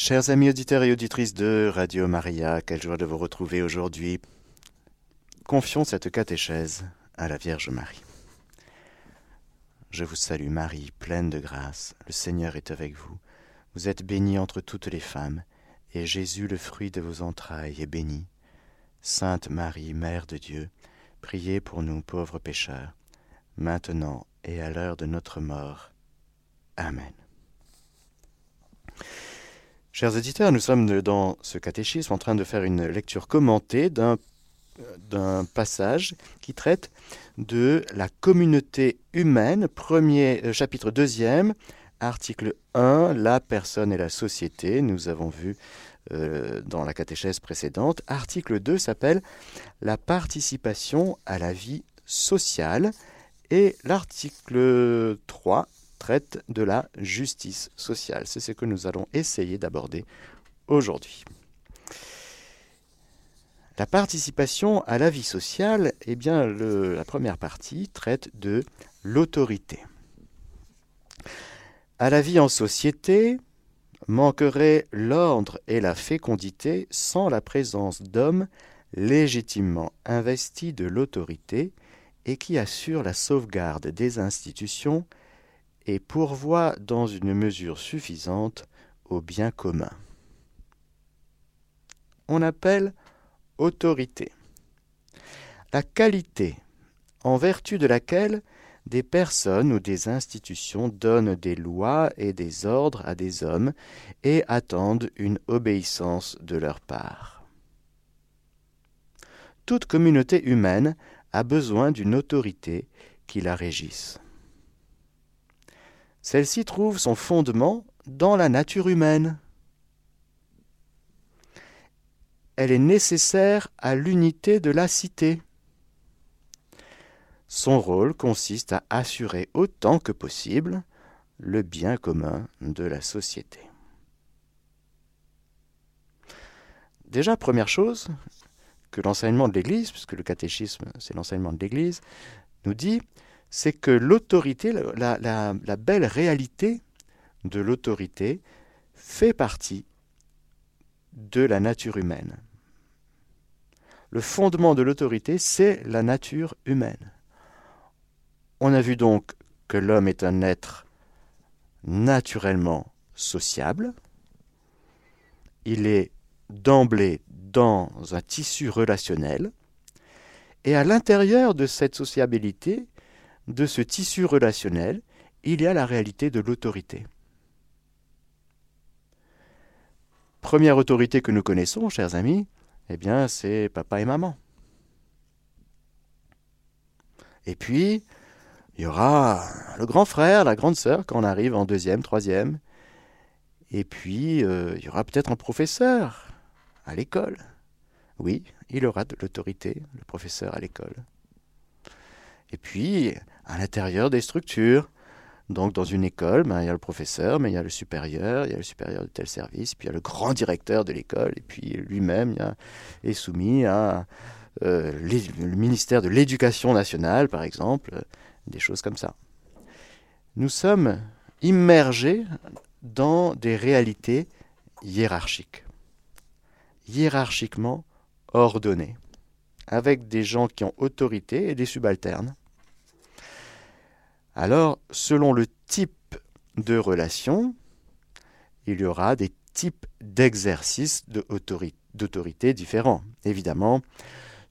Chers amis auditeurs et auditrices de Radio Maria, quelle joie de vous retrouver aujourd'hui. Confions cette catéchèse à la Vierge Marie. Je vous salue Marie, pleine de grâce, le Seigneur est avec vous. Vous êtes bénie entre toutes les femmes, et Jésus, le fruit de vos entrailles, est béni. Sainte Marie, Mère de Dieu, priez pour nous pauvres pécheurs, maintenant et à l'heure de notre mort. Amen. Chers auditeurs, nous sommes dans ce catéchisme en train de faire une lecture commentée d'un passage qui traite de la communauté humaine, premier euh, chapitre deuxième, article 1, la personne et la société. Nous avons vu euh, dans la catéchèse précédente. Article 2 s'appelle la participation à la vie sociale et l'article 3 traite de la justice sociale. C'est ce que nous allons essayer d'aborder aujourd'hui. La participation à la vie sociale, eh bien, la première partie traite de l'autorité. À la vie en société manquerait l'ordre et la fécondité sans la présence d'hommes légitimement investis de l'autorité et qui assurent la sauvegarde des institutions et pourvoit dans une mesure suffisante au bien commun. On appelle autorité la qualité en vertu de laquelle des personnes ou des institutions donnent des lois et des ordres à des hommes et attendent une obéissance de leur part. Toute communauté humaine a besoin d'une autorité qui la régisse. Celle-ci trouve son fondement dans la nature humaine. Elle est nécessaire à l'unité de la cité. Son rôle consiste à assurer autant que possible le bien commun de la société. Déjà, première chose que l'enseignement de l'Église, puisque le catéchisme c'est l'enseignement de l'Église, nous dit, c'est que l'autorité, la, belle réalité de l'autorité fait partie de la nature humaine. Le fondement de l'autorité, c'est la nature humaine. On a vu donc que l'homme est un être naturellement sociable. Il est d'emblée dans un tissu relationnel. Et à l'intérieur de cette sociabilité, de ce tissu relationnel, il y a la réalité de l'autorité. Première autorité que nous connaissons, chers amis, eh bien, c'est papa et maman. Et puis, il y aura le grand frère, la grande sœur quand on arrive en deuxième, troisième. Et puis, euh, il y aura peut-être un professeur à l'école. Oui, il aura de l'autorité, le professeur à l'école. Et puis, à l'intérieur des structures. Donc dans une école, ben, il y a le professeur, mais il y a le supérieur, il y a le supérieur de tel service, puis il y a le grand directeur de l'école, et puis lui-même est soumis à euh, le ministère de l'Éducation nationale, par exemple, des choses comme ça. Nous sommes immergés dans des réalités hiérarchiques, hiérarchiquement ordonnées, avec des gens qui ont autorité et des subalternes alors, selon le type de relation, il y aura des types d'exercices d'autorité différents. Évidemment,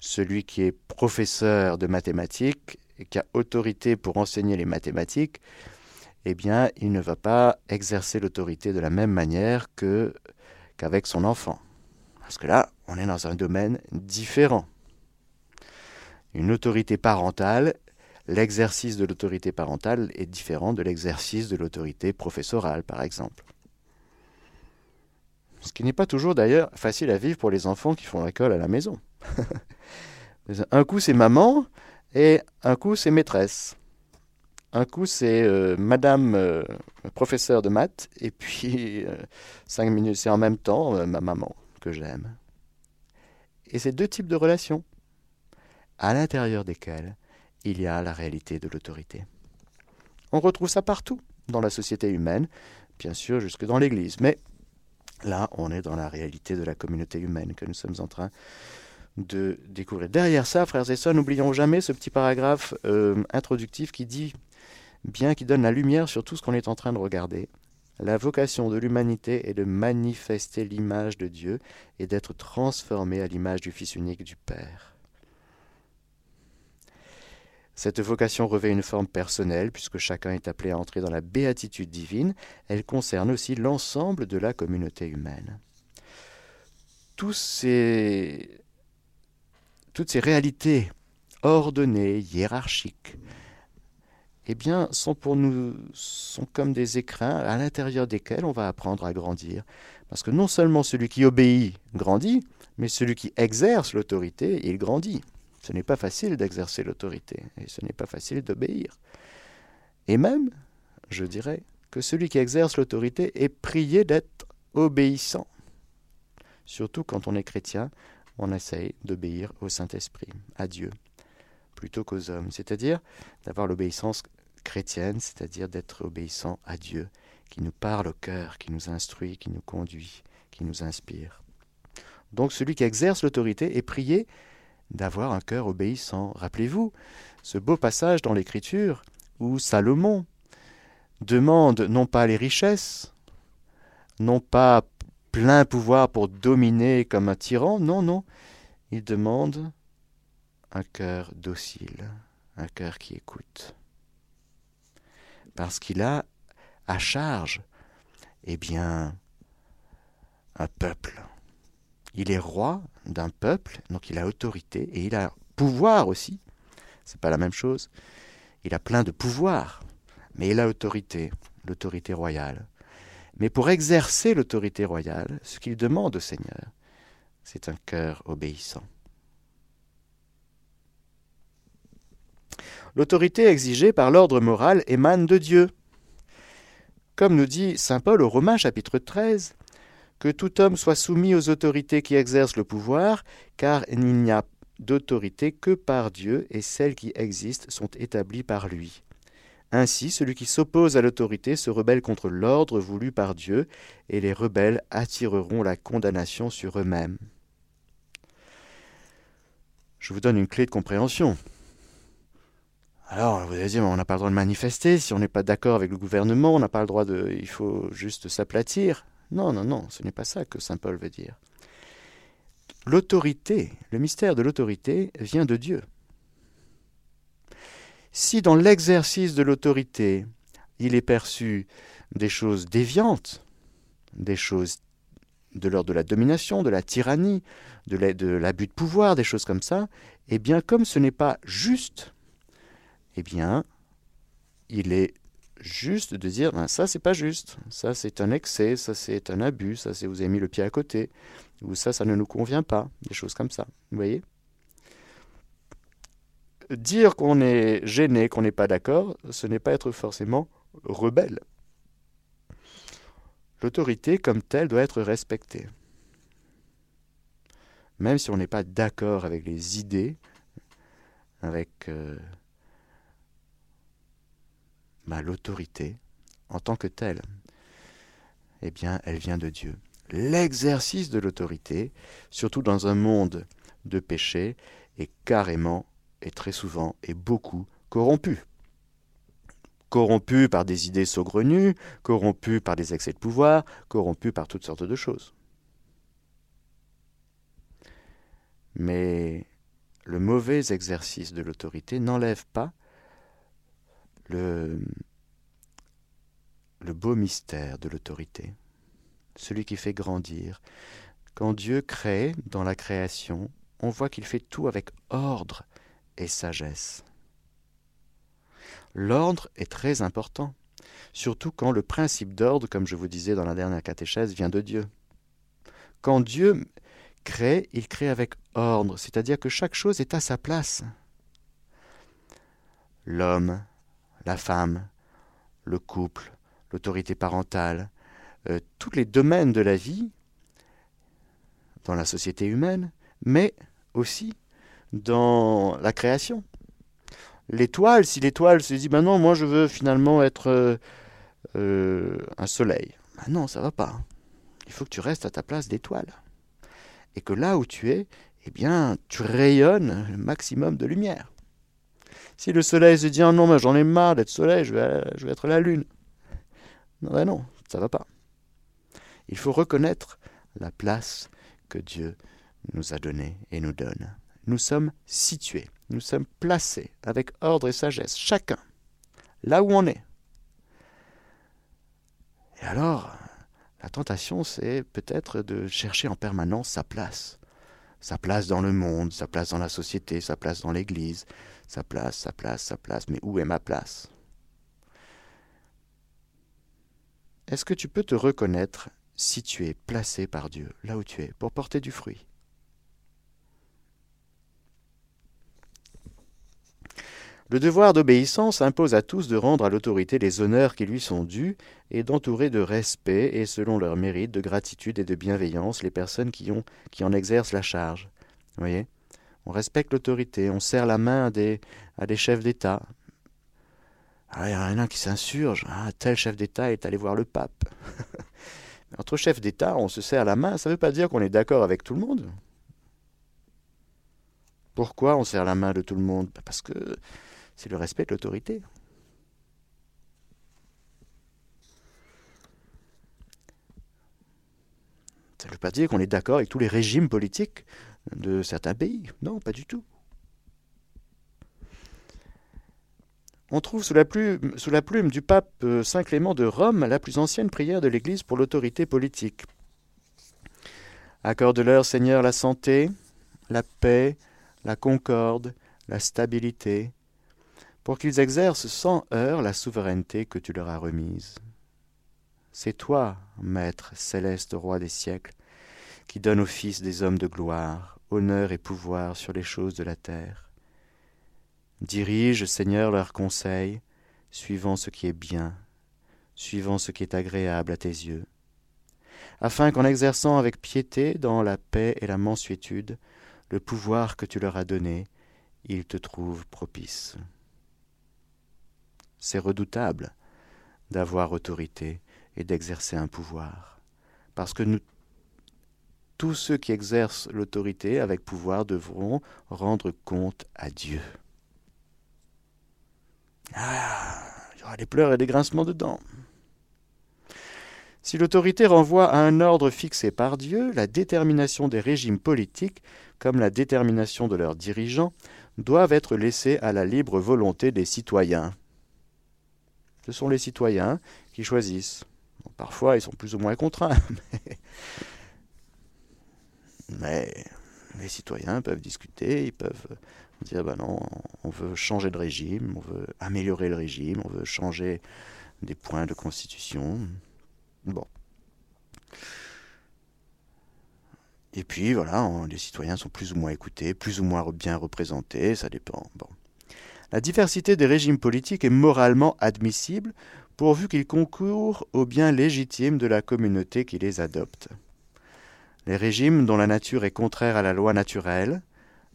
celui qui est professeur de mathématiques et qui a autorité pour enseigner les mathématiques, eh bien, il ne va pas exercer l'autorité de la même manière qu'avec son enfant. Parce que là, on est dans un domaine différent. Une autorité parentale l'exercice de l'autorité parentale est différent de l'exercice de l'autorité professorale, par exemple. Ce qui n'est pas toujours d'ailleurs facile à vivre pour les enfants qui font l'école à la maison. un coup c'est maman et un coup c'est maîtresse. Un coup c'est euh, madame euh, professeur de maths et puis euh, cinq minutes c'est en même temps ma maman que j'aime. Et c'est deux types de relations à l'intérieur desquelles il y a la réalité de l'autorité. On retrouve ça partout dans la société humaine, bien sûr jusque dans l'Église, mais Là, on est dans la réalité de la communauté humaine que nous sommes en train de découvrir. Derrière ça, frères et sœurs, n'oublions jamais ce petit paragraphe euh, introductif qui dit, bien qui donne la lumière sur tout ce qu'on est en train de regarder. La vocation de l'humanité est de manifester l'image de Dieu et d'être transformé à l'image du Fils unique du Père. Cette vocation revêt une forme personnelle, puisque chacun est appelé à entrer dans la béatitude divine. Elle concerne aussi l'ensemble de la communauté humaine. Ces, toutes ces réalités ordonnées, hiérarchiques, eh bien, sont pour nous sont comme des écrins à l'intérieur desquels on va apprendre à grandir. Parce que non seulement celui qui obéit grandit, mais celui qui exerce l'autorité, il grandit. Ce n'est pas facile d'exercer l'autorité et ce n'est pas facile d'obéir. Et même, je dirais, que celui qui exerce l'autorité est prié d'être obéissant. Surtout quand on est chrétien, on essaye d'obéir au Saint-Esprit, à Dieu, plutôt qu'aux hommes. C'est-à-dire d'avoir l'obéissance chrétienne, c'est-à-dire d'être obéissant à Dieu, qui nous parle au cœur, qui nous instruit, qui nous conduit, qui nous inspire. Donc celui qui exerce l'autorité est prié d'avoir un cœur obéissant. Rappelez-vous ce beau passage dans l'Écriture où Salomon demande non pas les richesses, non pas plein pouvoir pour dominer comme un tyran, non, non, il demande un cœur docile, un cœur qui écoute. Parce qu'il a à charge, eh bien, un peuple il est roi d'un peuple, donc il a autorité et il a pouvoir aussi. C'est pas la même chose. Il a plein de pouvoir, mais il a autorité, l'autorité royale. Mais pour exercer l'autorité royale, ce qu'il demande au Seigneur, c'est un cœur obéissant. L'autorité exigée par l'ordre moral émane de Dieu. Comme nous dit Saint Paul au Romains chapitre 13, que tout homme soit soumis aux autorités qui exercent le pouvoir, car il n'y a d'autorité que par Dieu, et celles qui existent sont établies par lui. Ainsi, celui qui s'oppose à l'autorité se rebelle contre l'ordre voulu par Dieu, et les rebelles attireront la condamnation sur eux-mêmes. Je vous donne une clé de compréhension. Alors, vous allez dire, on n'a pas le droit de manifester, si on n'est pas d'accord avec le gouvernement, on n'a pas le droit de... Il faut juste s'aplatir. Non, non, non, ce n'est pas ça que Saint Paul veut dire. L'autorité, le mystère de l'autorité vient de Dieu. Si dans l'exercice de l'autorité, il est perçu des choses déviantes, des choses de l'ordre de la domination, de la tyrannie, de l'abus de pouvoir, des choses comme ça, eh bien, comme ce n'est pas juste, eh bien, il est juste de dire ben, ça c'est pas juste, ça c'est un excès, ça c'est un abus, ça c'est vous avez mis le pied à côté, ou ça ça ne nous convient pas, des choses comme ça. Vous voyez? Dire qu'on est gêné, qu'on n'est pas d'accord, ce n'est pas être forcément rebelle. L'autorité comme telle doit être respectée. Même si on n'est pas d'accord avec les idées, avec euh, l'autorité, en tant que telle, eh bien, elle vient de Dieu. L'exercice de l'autorité, surtout dans un monde de péché, est carrément et très souvent et beaucoup corrompu. Corrompu par des idées saugrenues, corrompu par des excès de pouvoir, corrompu par toutes sortes de choses. Mais le mauvais exercice de l'autorité n'enlève pas le, beau mystère de l'autorité, celui qui fait grandir. Quand Dieu crée dans la création, on voit qu'il fait tout avec ordre et sagesse. L'ordre est très important, surtout quand le principe d'ordre, comme je vous disais dans la dernière catéchèse, vient de Dieu. Quand Dieu crée, il crée avec ordre, c'est-à-dire que chaque chose est à sa place. L'homme, la femme, le couple, l'autorité parentale, euh, tous les domaines de la vie dans la société humaine, mais aussi dans la création. L'étoile, si l'étoile se dit, ben non, moi je veux finalement être euh, euh, un soleil, ben non, ça va pas. il faut que tu restes à ta place d'étoile. Et que là où tu es, eh bien, tu rayonnes le maximum de lumière. Si le soleil se dit ah non, mais j'en ai marre d'être soleil, je vais, être la lune. Non, non, ça va pas. Il faut reconnaître la place que Dieu nous a donnée et nous donne. Nous sommes situés, nous sommes placés avec ordre et sagesse, chacun, là où on est. Et alors, la tentation, c'est peut-être de chercher en permanence sa place. Sa place dans le monde, sa place dans la société, sa place dans l'Église, sa place, sa place, sa place. Mais où est ma place? Est-ce que tu peux te reconnaître si tu es placé par Dieu, là où tu es, pour porter du fruit? Le devoir d'obéissance impose à tous de rendre à l'autorité les honneurs qui lui sont dus et d'entourer de respect et selon leur mérite, de gratitude et de bienveillance les personnes qui, qui en exercent la charge. Voyez? On respecte l'autorité, on serre la main à des, chefs d'État. Ah, il y en a un qui s'insurge. Ah, tel chef d'État est allé voir le pape. Entre chefs d'État, on se serre la main, ça ne veut pas dire qu'on est d'accord avec tout le monde. Pourquoi on serre la main de tout le monde? Parce que c'est le respect de l'autorité. Ça ne veut pas dire qu'on est d'accord avec tous les régimes politiques de certains pays. Non, pas du tout. On trouve sous la, plume, du pape euh, Saint Clément de Rome la plus ancienne prière de l'Église pour l'autorité politique. Accorde-leur, Seigneur, la santé, la paix, la concorde, la stabilité, pour qu'ils exercent sans heurts la souveraineté que tu leur as remise. C'est toi, Maître céleste roi des siècles, qui donne aux fils des hommes de gloire honneur et pouvoir sur les choses de la terre. Dirige, Seigneur, leurs conseils, suivant ce qui est bien, suivant ce qui est agréable à tes yeux, afin qu'en exerçant avec piété dans la paix et la mansuétude le pouvoir que tu leur as donné, ils te trouvent propice. C'est redoutable d'avoir autorité et d'exercer un pouvoir, parce que nous, tous ceux qui exercent l'autorité avec pouvoir devront rendre compte à Dieu. Ah, il y aura des pleurs et des grincements de dents. Si l'autorité renvoie à un ordre fixé par Dieu, la détermination des régimes politiques, comme la détermination de leurs dirigeants, doivent être laissées à la libre volonté des citoyens. Ce sont les citoyens qui choisissent. parfois, ils sont plus ou moins contraints. les citoyens peuvent discuter, ils peuvent dire ben non, on veut changer de régime, on veut améliorer le régime, on veut changer des points de constitution. Bon. Et puis voilà, les citoyens sont plus ou moins écoutés, plus ou moins bien représentés, ça dépend. La diversité des régimes politiques est moralement admissible pourvu qu'ils concourent au bien légitime de la communauté qui les adopte. Les régimes dont la nature est contraire à la loi naturelle,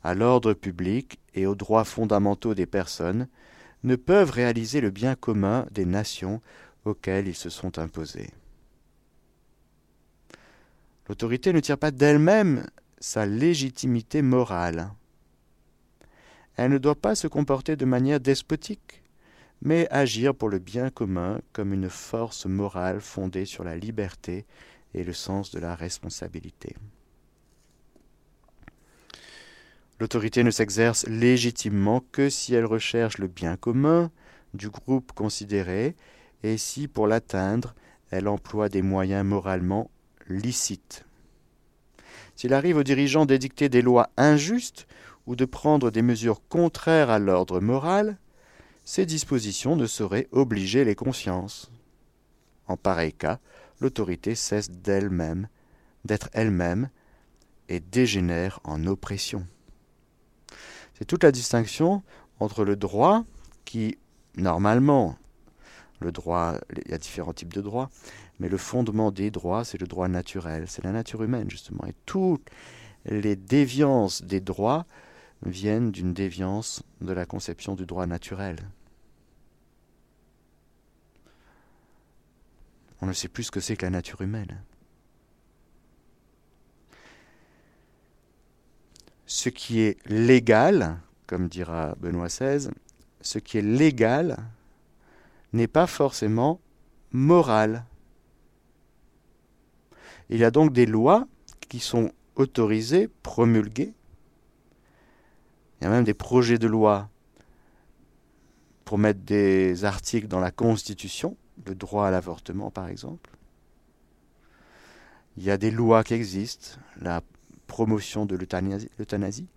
à l'ordre public et aux droits fondamentaux des personnes ne peuvent réaliser le bien commun des nations auxquelles ils se sont imposés. L'autorité ne tire pas d'elle-même sa légitimité morale. Elle ne doit pas se comporter de manière despotique, mais agir pour le bien commun comme une force morale fondée sur la liberté et le sens de la responsabilité. L'autorité ne s'exerce légitimement que si elle recherche le bien commun du groupe considéré et si, pour l'atteindre, elle emploie des moyens moralement licites. S'il arrive aux dirigeants d'édicter des lois injustes ou de prendre des mesures contraires à l'ordre moral, ces dispositions ne sauraient obliger les consciences. En pareil cas, l'autorité cesse d'elle-même, d'être elle-même, et dégénère en oppression. C'est toute la distinction entre le droit qui, normalement, le droit, il y a différents types de droits, mais le fondement des droits, c'est le droit naturel, c'est la nature humaine, justement. Et toutes les déviances des droits viennent d'une déviance de la conception du droit naturel. On ne sait plus ce que c'est que la nature humaine. Ce qui est légal, comme dira Benoît XVI, ce qui est légal n'est pas forcément moral. Il y a donc des lois qui sont autorisées, promulguées. Il y a même des projets de loi pour mettre des articles dans la Constitution le droit à l'avortement par exemple. Il y a des lois qui existent, la promotion de l'euthanasie.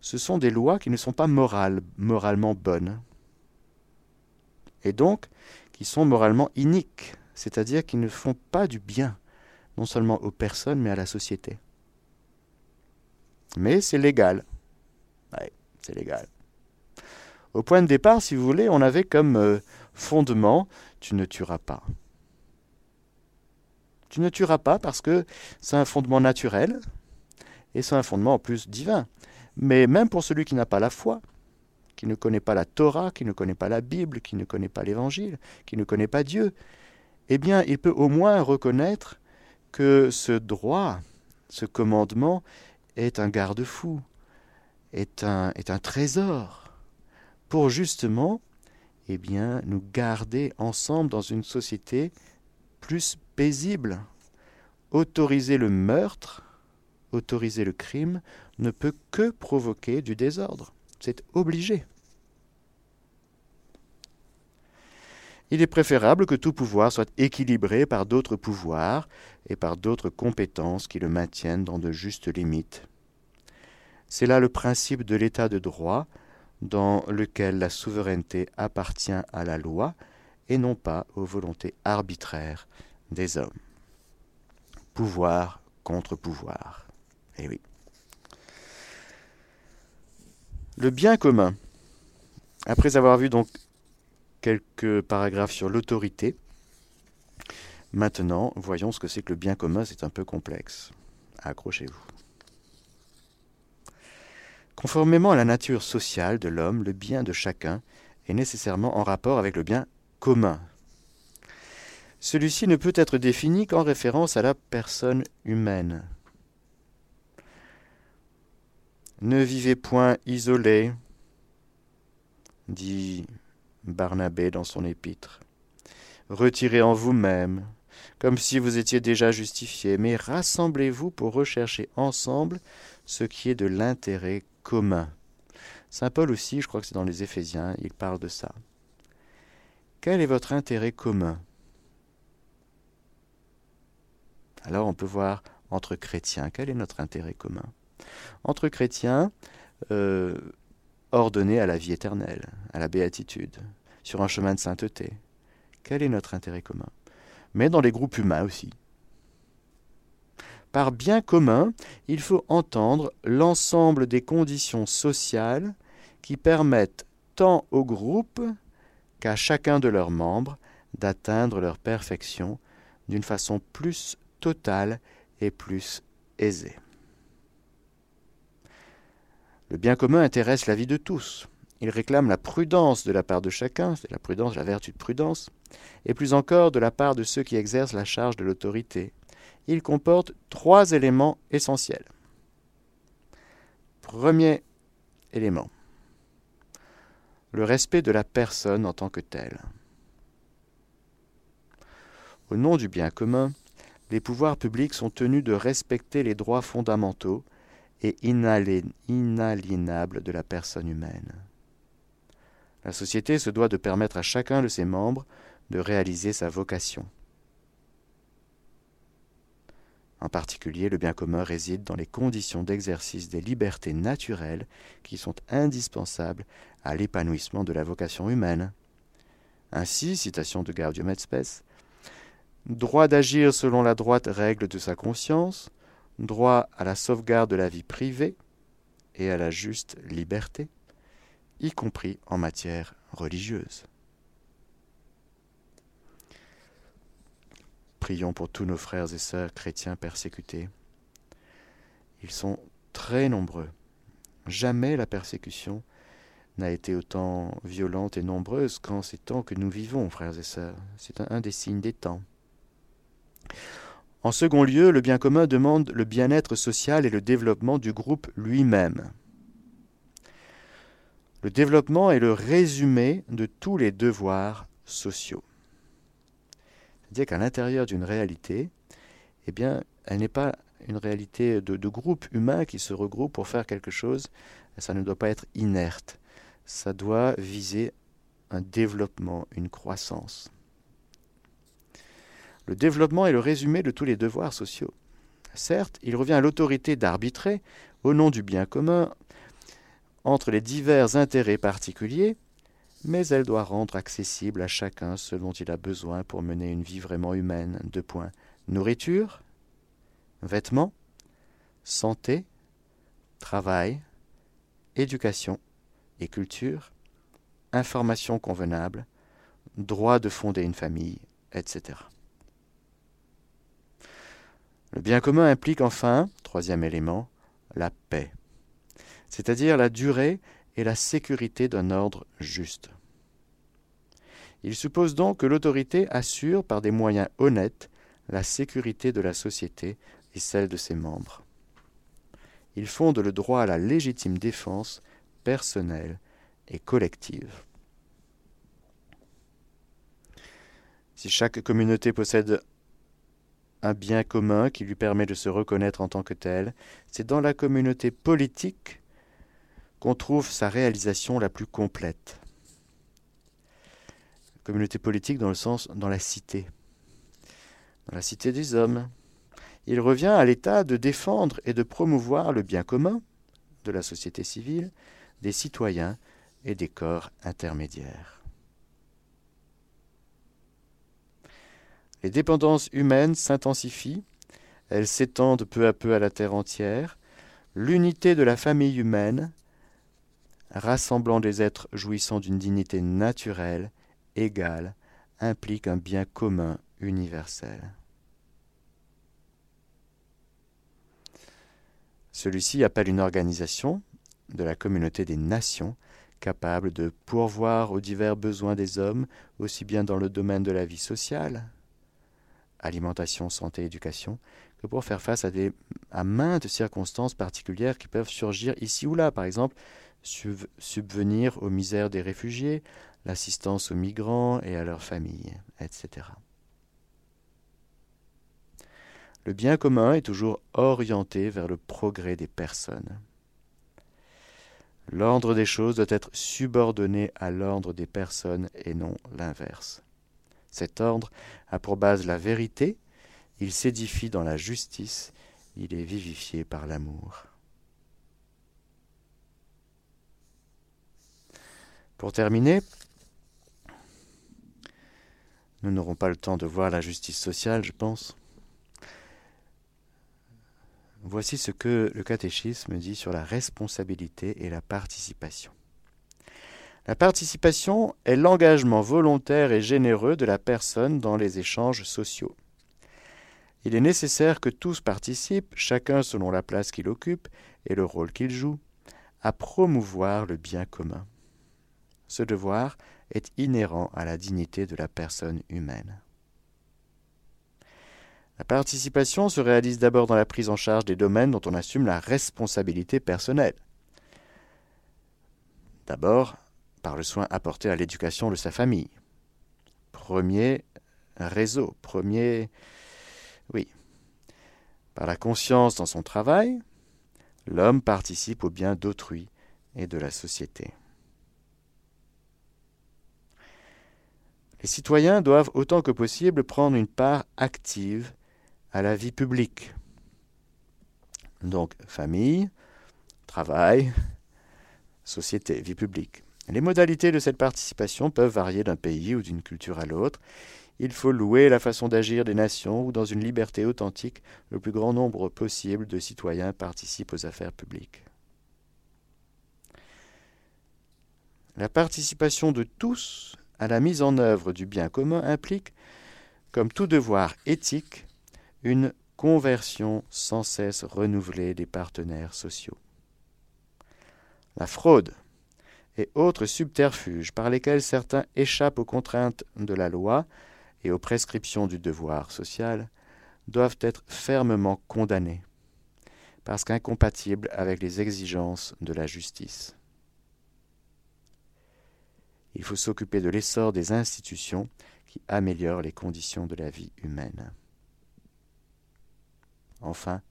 Ce sont des lois qui ne sont pas morales, moralement bonnes. Et donc, qui sont moralement iniques, c'est-à-dire qui ne font pas du bien, non seulement aux personnes, mais à la société. Mais c'est légal. Ouais, c'est légal. Au point de départ, si vous voulez, on avait comme euh, fondement tu ne tueras pas. Tu ne tueras pas parce que c'est un fondement naturel et c'est un fondement en plus divin. Mais même pour celui qui n'a pas la foi, qui ne connaît pas la Torah, qui ne connaît pas la Bible, qui ne connaît pas l'Évangile, qui ne connaît pas Dieu, eh bien, il peut au moins reconnaître que ce droit, ce commandement, est un garde-fou, est un, est un trésor pour justement eh bien, nous garder ensemble dans une société plus paisible. Autoriser le meurtre, autoriser le crime, ne peut que provoquer du désordre. C'est obligé. Il est préférable que tout pouvoir soit équilibré par d'autres pouvoirs et par d'autres compétences qui le maintiennent dans de justes limites. C'est là le principe de l'état de droit, dans lequel la souveraineté appartient à la loi et non pas aux volontés arbitraires des hommes. Pouvoir contre pouvoir. Eh oui. Le bien commun. Après avoir vu donc quelques paragraphes sur l'autorité, maintenant voyons ce que c'est que le bien commun, c'est un peu complexe. Accrochez-vous. Conformément à la nature sociale de l'homme, le bien de chacun est nécessairement en rapport avec le bien commun. Celui-ci ne peut être défini qu'en référence à la personne humaine. Ne vivez point isolé, dit Barnabé dans son épître. Retirez en vous-même, comme si vous étiez déjà justifié, mais rassemblez-vous pour rechercher ensemble ce qui est de l'intérêt commun. Saint Paul aussi, je crois que c'est dans les Éphésiens, il parle de ça. Quel est votre intérêt commun? Alors on peut voir entre chrétiens, quel est notre intérêt commun? Entre chrétiens, euh, ordonnés à la vie éternelle, à la béatitude, sur un chemin de sainteté. Quel est notre intérêt commun? Mais dans les groupes humains aussi. Par bien commun, il faut entendre l'ensemble des conditions sociales qui permettent tant au groupe qu'à chacun de leurs membres d'atteindre leur perfection d'une façon plus totale et plus aisée. Le bien commun intéresse la vie de tous. Il réclame la prudence de la part de chacun, c'est la prudence, la vertu de prudence, et plus encore de la part de ceux qui exercent la charge de l'autorité, il comporte trois éléments essentiels. Premier élément, le respect de la personne en tant que telle. Au nom du bien commun, les pouvoirs publics sont tenus de respecter les droits fondamentaux et inaliénables de la personne humaine. La société se doit de permettre à chacun de ses membres de réaliser sa vocation. En particulier, le bien commun réside dans les conditions d'exercice des libertés naturelles qui sont indispensables à l'épanouissement de la vocation humaine. Ainsi, citation de Gaudium et Spes, droit d'agir selon la droite règle de sa conscience, droit à la sauvegarde de la vie privée et à la juste liberté, y compris en matière religieuse. Prions pour tous nos frères et sœurs chrétiens persécutés. Ils sont très nombreux. Jamais la persécution n'a été autant violente et nombreuse qu'en ces temps que nous vivons, frères et sœurs. C'est un, des signes des temps. En second lieu, le bien commun demande le bien-être social et le développement du groupe lui-même. Le développement est le résumé de tous les devoirs sociaux. C'est-à-dire qu'à l'intérieur d'une réalité, eh bien, elle n'est pas une réalité de, de groupe humain qui se regroupe pour faire quelque chose. Ça ne doit pas être inerte. Ça doit viser un développement, une croissance. Le développement est le résumé de tous les devoirs sociaux. Certes, il revient à l'autorité d'arbitrer, au nom du bien commun, entre les divers intérêts particuliers, mais elle doit rendre accessible à chacun ce dont il a besoin pour mener une vie vraiment humaine. Deux points. Nourriture, vêtements, santé, travail, éducation et culture, information convenable, droit de fonder une famille, etc. Le bien commun implique enfin, troisième élément, la paix, c'est-à-dire la durée et la sécurité d'un ordre juste. Il suppose donc que l'autorité assure par des moyens honnêtes la sécurité de la société et celle de ses membres. Il fonde le droit à la légitime défense personnelle et collective. Si chaque communauté possède un bien commun qui lui permet de se reconnaître en tant que tel. C'est dans la communauté politique qu'on trouve sa réalisation la plus complète. Communauté politique dans le sens dans la cité, dans la cité des hommes. Il revient à l'État de défendre et de promouvoir le bien commun de la société civile, des citoyens et des corps intermédiaires. Les dépendances humaines s'intensifient, elles s'étendent peu à peu à la terre entière. L'unité de la famille humaine, rassemblant des êtres jouissant d'une dignité naturelle, égale, implique un bien commun universel. Celui-ci appelle une organisation de la communauté des nations capable de pourvoir aux divers besoins des hommes, aussi bien dans le domaine de la vie sociale, alimentation, santé, éducation, que pour faire face à, des, à maintes circonstances particulières qui peuvent surgir ici ou là. Par exemple, subvenir aux misères des réfugiés, l'assistance aux migrants et à leurs familles, etc. Le bien commun est toujours orienté vers le progrès des personnes. L'ordre des choses doit être subordonné à l'ordre des personnes et non l'inverse. Cet ordre a pour base la vérité, il s'édifie dans la justice, il est vivifié par l'amour. Pour terminer, nous n'aurons pas le temps de voir la justice sociale, je pense. Voici ce que le catéchisme dit sur la responsabilité et la participation. La participation est l'engagement volontaire et généreux de la personne dans les échanges sociaux. Il est nécessaire que tous participent, chacun selon la place qu'il occupe et le rôle qu'il joue, à promouvoir le bien commun. Ce devoir est inhérent à la dignité de la personne humaine. La participation se réalise d'abord dans la prise en charge des domaines dont on assume la responsabilité personnelle. D'abord, par le soin apporté à l'éducation de sa famille. Premier réseau, premier... Oui. Par la conscience dans son travail, l'homme participe au bien d'autrui et de la société. Les citoyens doivent autant que possible prendre une part active à la vie publique. Donc famille, travail, société, vie publique. Les modalités de cette participation peuvent varier d'un pays ou d'une culture à l'autre. Il faut louer la façon d'agir des nations où, dans une liberté authentique, le plus grand nombre possible de citoyens participent aux affaires publiques. La participation de tous à la mise en œuvre du bien commun implique, comme tout devoir éthique, une conversion sans cesse renouvelée des partenaires sociaux. La fraude, et autres subterfuges par lesquels certains échappent aux contraintes de la loi et aux prescriptions du devoir social doivent être fermement condamnés, parce qu'incompatibles avec les exigences de la justice. Il faut s'occuper de l'essor des institutions qui améliorent les conditions de la vie humaine. Enfin,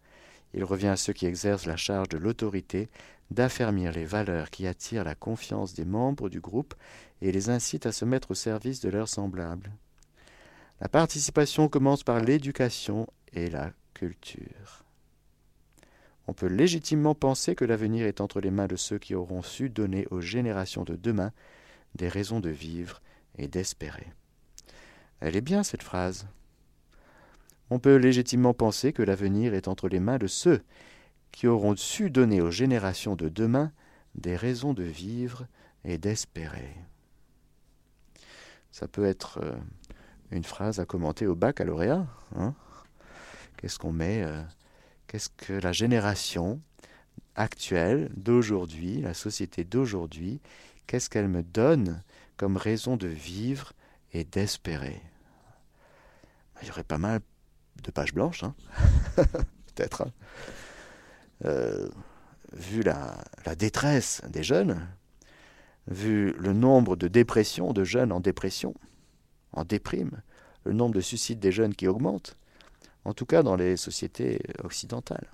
il revient à ceux qui exercent la charge de l'autorité d'affermir les valeurs qui attirent la confiance des membres du groupe et les incitent à se mettre au service de leurs semblables. La participation commence par l'éducation et la culture. On peut légitimement penser que l'avenir est entre les mains de ceux qui auront su donner aux générations de demain des raisons de vivre et d'espérer. Elle est bien cette phrase. On peut légitimement penser que l'avenir est entre les mains de ceux qui auront su donner aux générations de demain des raisons de vivre et d'espérer. Ça peut être euh, une phrase à commenter au baccalauréat. Hein Qu'est-ce qu'on met euh, Qu'est-ce que la génération actuelle d'aujourd'hui, la société d'aujourd'hui, qu'est-ce qu'elle me donne comme raison de vivre et d'espérer? Il y aurait pas mal de pages blanches, hein peut-être. Hein. Euh, vu la, la, détresse des jeunes, vu le nombre de dépressions, de jeunes en dépression, en déprime, le nombre de suicides des jeunes qui augmente, en tout cas dans les sociétés occidentales,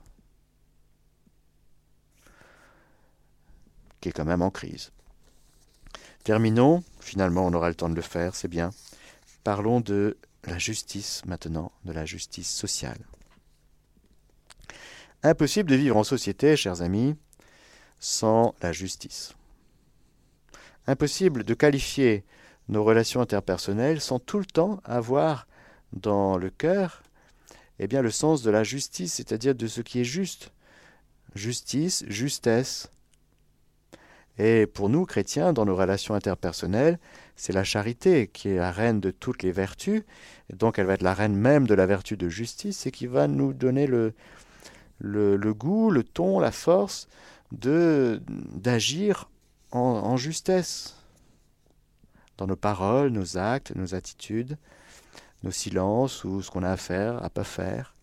qui est quand même en crise. Terminons, finalement on aura le temps de le faire, c'est bien. Parlons de la justice maintenant, de la justice sociale. Impossible de vivre en société, chers amis, sans la justice. Impossible de qualifier nos relations interpersonnelles sans tout le temps avoir dans le cœur eh bien, le sens de la justice, c'est-à-dire de ce qui est juste. Justice, justesse. Et pour nous, chrétiens, dans nos relations interpersonnelles, c'est la charité qui est la reine de toutes les vertus, donc elle va être la reine même de la vertu de justice, et qui va nous donner le, goût, le ton, la force de d'agir en, en justesse dans nos paroles, nos actes, nos attitudes, nos silences ou ce qu'on a à faire, à pas faire.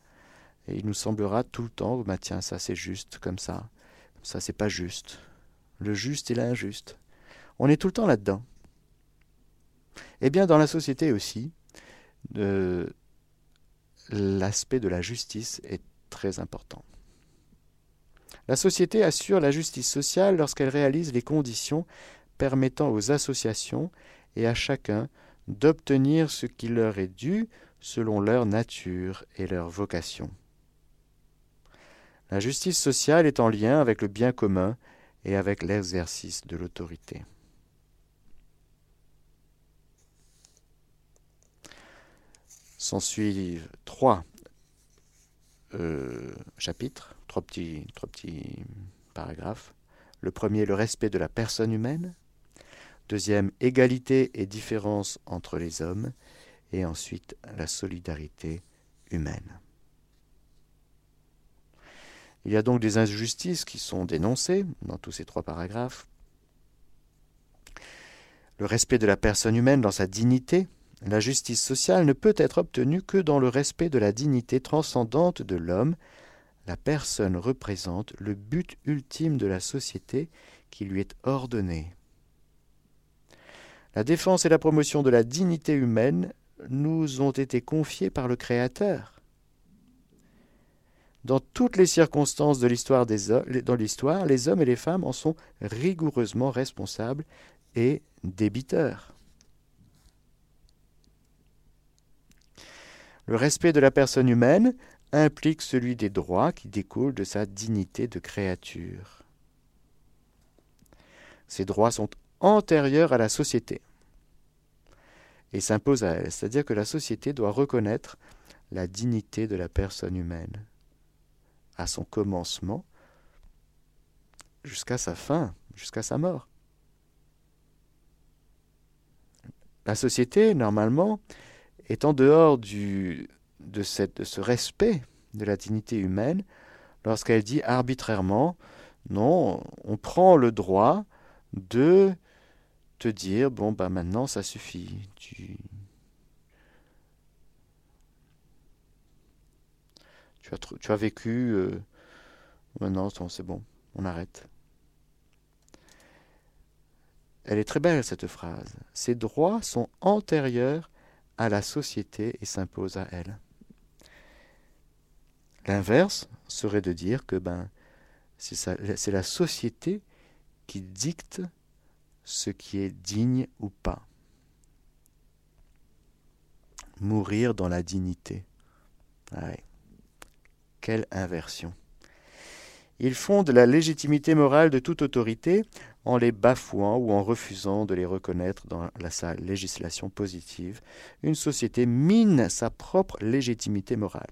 Et il nous semblera tout le temps, bah tiens, ça c'est juste comme ça, ça c'est pas juste. Le juste et l'injuste. On est tout le temps là-dedans. Eh bien, dans la société aussi, euh, l'aspect de la justice est très important. La société assure la justice sociale lorsqu'elle réalise les conditions permettant aux associations et à chacun d'obtenir ce qui leur est dû selon leur nature et leur vocation. La justice sociale est en lien avec le bien commun et avec l'exercice de l'autorité. S'en suivent trois euh, chapitres, trois petits paragraphes. Le premier, le respect de la personne humaine. Deuxième, égalité et différence entre les hommes. Et ensuite, la solidarité humaine. Il y a donc des injustices qui sont dénoncées dans tous ces trois paragraphes. Le respect de la personne humaine dans sa dignité. La justice sociale ne peut être obtenue que dans le respect de la dignité transcendante de l'homme. La personne représente le but ultime de la société qui lui est ordonné la défense et la promotion de la dignité humaine nous ont été confiées par le Créateur. Dans toutes les circonstances de l'histoire des dans l'histoire, les hommes et les femmes en sont rigoureusement responsables et débiteurs. Le respect de la personne humaine implique celui des droits qui découlent de sa dignité de créature. Ces droits sont antérieure à la société et s'impose à elle. C'est-à-dire que la société doit reconnaître la dignité de la personne humaine à son commencement jusqu'à sa fin, jusqu'à sa mort. La société, normalement, est en dehors de, ce respect de la dignité humaine lorsqu'elle dit arbitrairement, non, on prend le droit de te dire bon bah maintenant ça suffit. Tu as, vécu. Euh, maintenant, c'est bon, on arrête. Elle est très belle cette phrase. Ses droits sont antérieurs à la société et s'imposent à elle. L'inverse serait de dire que ben, c'est la société qui dicte ce qui est digne ou pas. Mourir dans la dignité. Quelle inversion. Il fonde la légitimité morale de toute autorité en les bafouant ou en refusant de les reconnaître dans sa législation positive. Une société mine sa propre légitimité morale.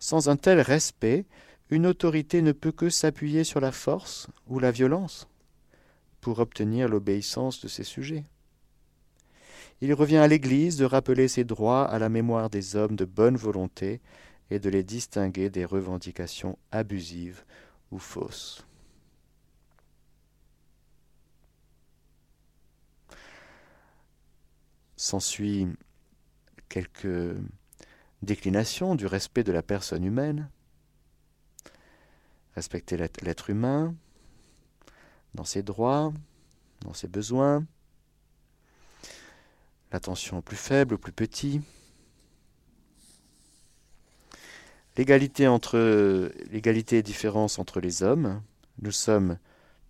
Sans un tel respect, une autorité ne peut que s'appuyer sur la force ou la violence pour obtenir l'obéissance de ses sujets. Il revient à l'Église de rappeler ses droits à la mémoire des hommes de bonne volonté et de les distinguer des revendications abusives ou fausses. S'ensuit quelques déclinations du respect de la personne humaine, respecter l'être humain dans ses droits, dans ses besoins, l'attention au plus faible, au plus petit, l'égalité entre l'égalité et différence entre les hommes. Nous sommes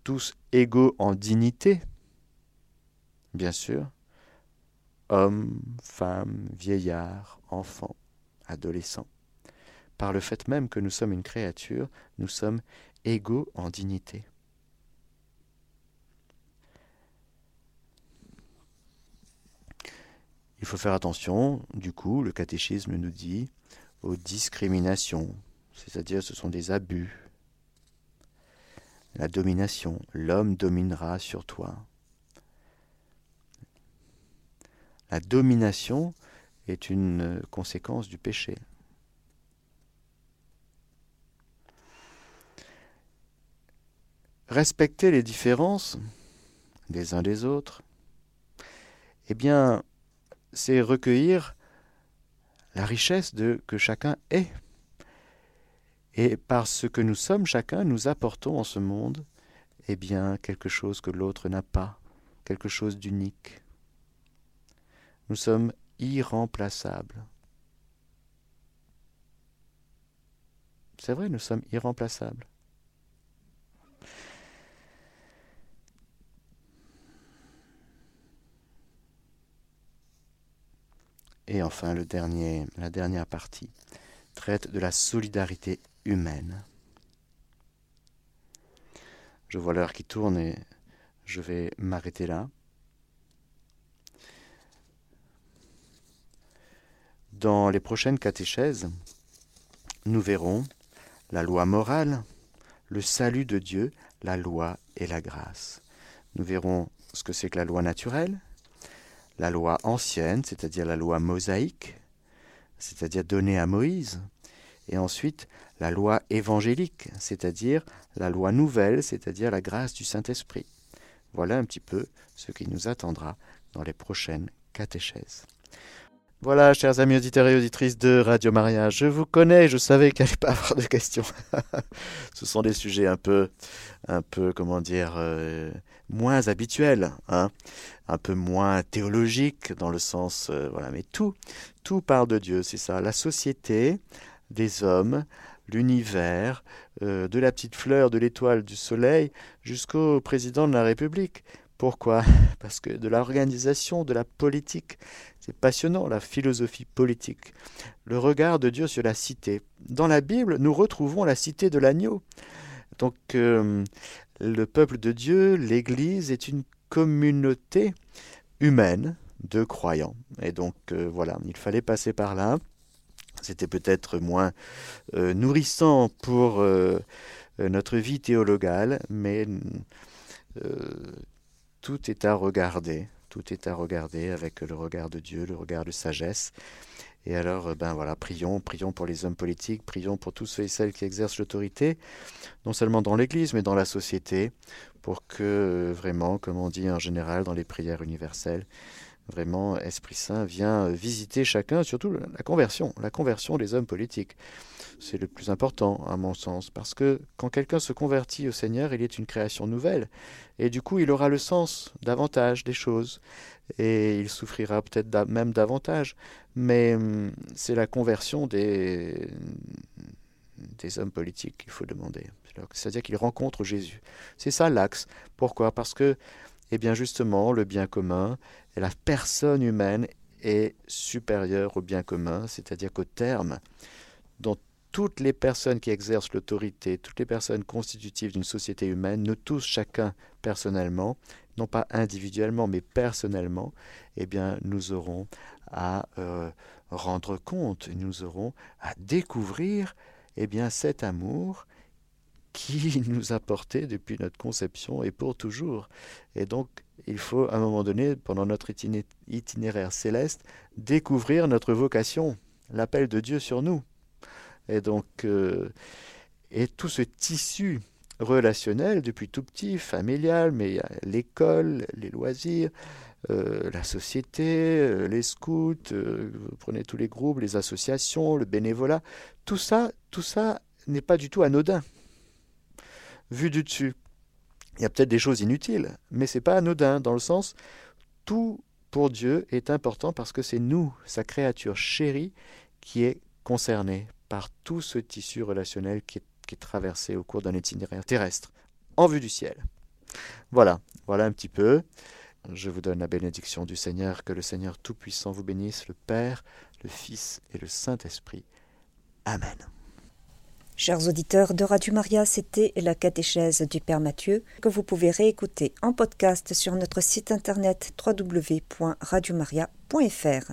tous égaux en dignité, bien sûr, hommes, femmes, vieillards, enfants, adolescents. Par le fait même que nous sommes une créature, nous sommes égaux en dignité. Il faut faire attention, du coup, le catéchisme nous dit, aux discriminations, c'est-à-dire ce sont des abus. La domination, l'homme dominera sur toi. La domination est une conséquence du péché. Respecter les différences des uns des autres, eh bien, c'est recueillir la richesse de que chacun est. Et par ce que nous sommes chacun, nous apportons en ce monde, eh bien, quelque chose que l'autre n'a pas, quelque chose d'unique. Nous sommes irremplaçables. C'est vrai, nous sommes irremplaçables. Et enfin, la dernière partie traite de la solidarité humaine. Je vois l'heure qui tourne et je vais m'arrêter là. Dans les prochaines catéchèses, nous verrons la loi morale, le salut de Dieu, la loi et la grâce. Nous verrons ce que c'est que la loi naturelle, la loi ancienne, c'est-à-dire la loi mosaïque, c'est-à-dire donnée à Moïse, et ensuite la loi évangélique, c'est-à-dire la loi nouvelle, c'est-à-dire la grâce du Saint-Esprit. Voilà un petit peu ce qui nous attendra dans les prochaines catéchèses. Voilà, chers amis auditeurs et auditrices de Radio Maria, je vous connais, je savais qu'il n'y allait pas avoir de questions. Ce sont des sujets un peu, un peu, comment dire, euh, moins habituels, hein, un peu moins théologiques dans le sens, euh, voilà, mais tout, tout parle de Dieu, c'est ça. La société, des hommes, l'univers, euh, de la petite fleur, de l'étoile, du soleil, jusqu'au président de la République. Pourquoi? Parce que de l'organisation, de la politique, c'est passionnant, la philosophie politique. Le regard de Dieu sur la cité. Dans la Bible, nous retrouvons la cité de l'agneau. Donc, euh, le peuple de Dieu, l'Église, est une communauté humaine de croyants. Et donc, euh, voilà, il fallait passer par là. C'était peut-être moins euh, nourrissant pour notre vie théologale, mais tout est à regarder, tout est à regarder avec le regard de Dieu, le regard de sagesse. Et alors, euh, ben voilà, prions, prions pour les hommes politiques, prions pour tous ceux et celles qui exercent l'autorité, non seulement dans l'Église, mais dans la société, pour que euh, vraiment, comme on dit en général dans les prières universelles, Vraiment, Esprit Saint vient visiter chacun, surtout la conversion, la conversion des hommes politiques. C'est le plus important, à mon sens, parce que quand quelqu'un se convertit au Seigneur, il est une création nouvelle, et du coup, il aura le sens davantage des choses, et il souffrira peut-être même davantage, mais hum, c'est la conversion des, hommes politiques qu'il faut demander. C'est-à-dire qu'ils rencontrent Jésus. C'est ça l'axe. Pourquoi? Parce que eh bien justement, le bien commun, la personne humaine est supérieure au bien commun, c'est-à-dire qu'au terme, dont toutes les personnes qui exercent l'autorité, toutes les personnes constitutives d'une société humaine, nous tous chacun personnellement, non pas individuellement, mais personnellement, eh bien, nous aurons à euh, rendre compte, nous aurons à découvrir eh bien, cet amour qui nous a portés depuis notre conception et pour toujours. Et donc, il faut, à un moment donné, pendant notre itinéraire céleste, découvrir notre vocation, l'appel de Dieu sur nous. Et donc, euh, et tout ce tissu relationnel depuis tout petit, familial, mais l'école, les loisirs, euh, la société, euh, les scouts, vous prenez tous les groupes, les associations, le bénévolat, tout ça, tout ça n'est pas du tout anodin vu du dessus. Il y a peut-être des choses inutiles, mais c'est pas anodin dans le sens tout pour Dieu est important parce que c'est nous, sa créature chérie, qui est concernée par tout ce tissu relationnel qui est, traversé au cours d'un itinéraire terrestre, en vue du ciel. Voilà, voilà un petit peu. Je vous donne la bénédiction du Seigneur, que le Seigneur Tout-Puissant vous bénisse, le Père, le Fils et le Saint-Esprit. Amen. Chers auditeurs de Radio Maria, c'était la catéchèse du Père Mathieu que vous pouvez réécouter en podcast sur notre site internet www.radiomaria.fr.